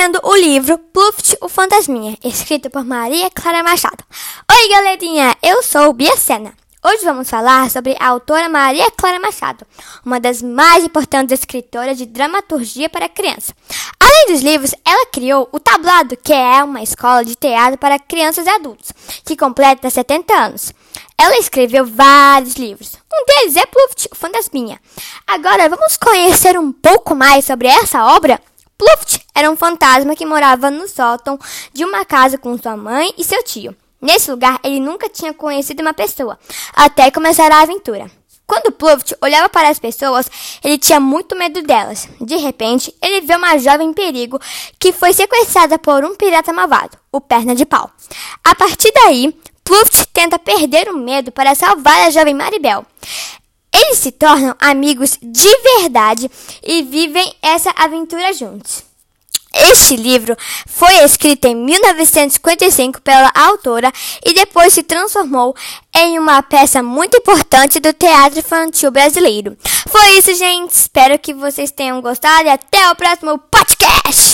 conhecendo o livro Pluft, o Fantasminha, escrito por Maria Clara Machado. Oi, galerinha! Eu sou Bia Sena. Hoje vamos falar sobre a autora Maria Clara Machado, uma das mais importantes escritoras de dramaturgia para criança. Além dos livros, ela criou o Tablado, que é uma escola de teatro para crianças e adultos, que completa 70 anos. Ela escreveu vários livros. Um deles é Pluft, o Fantasminha. Agora vamos conhecer um pouco mais sobre essa obra? Pluft era um fantasma que morava no sótão de uma casa com sua mãe e seu tio. Nesse lugar, ele nunca tinha conhecido uma pessoa, até começar a aventura. Quando Pluft olhava para as pessoas, ele tinha muito medo delas. De repente, ele vê uma jovem em perigo que foi sequestrada por um pirata malvado, o Perna de Pau. A partir daí, Pluft tenta perder o medo para salvar a jovem Maribel. Eles se tornam amigos de verdade e vivem essa aventura juntos. Este livro foi escrito em 1955 pela autora e depois se transformou em uma peça muito importante do teatro infantil brasileiro. Foi isso, gente. Espero que vocês tenham gostado e até o próximo podcast.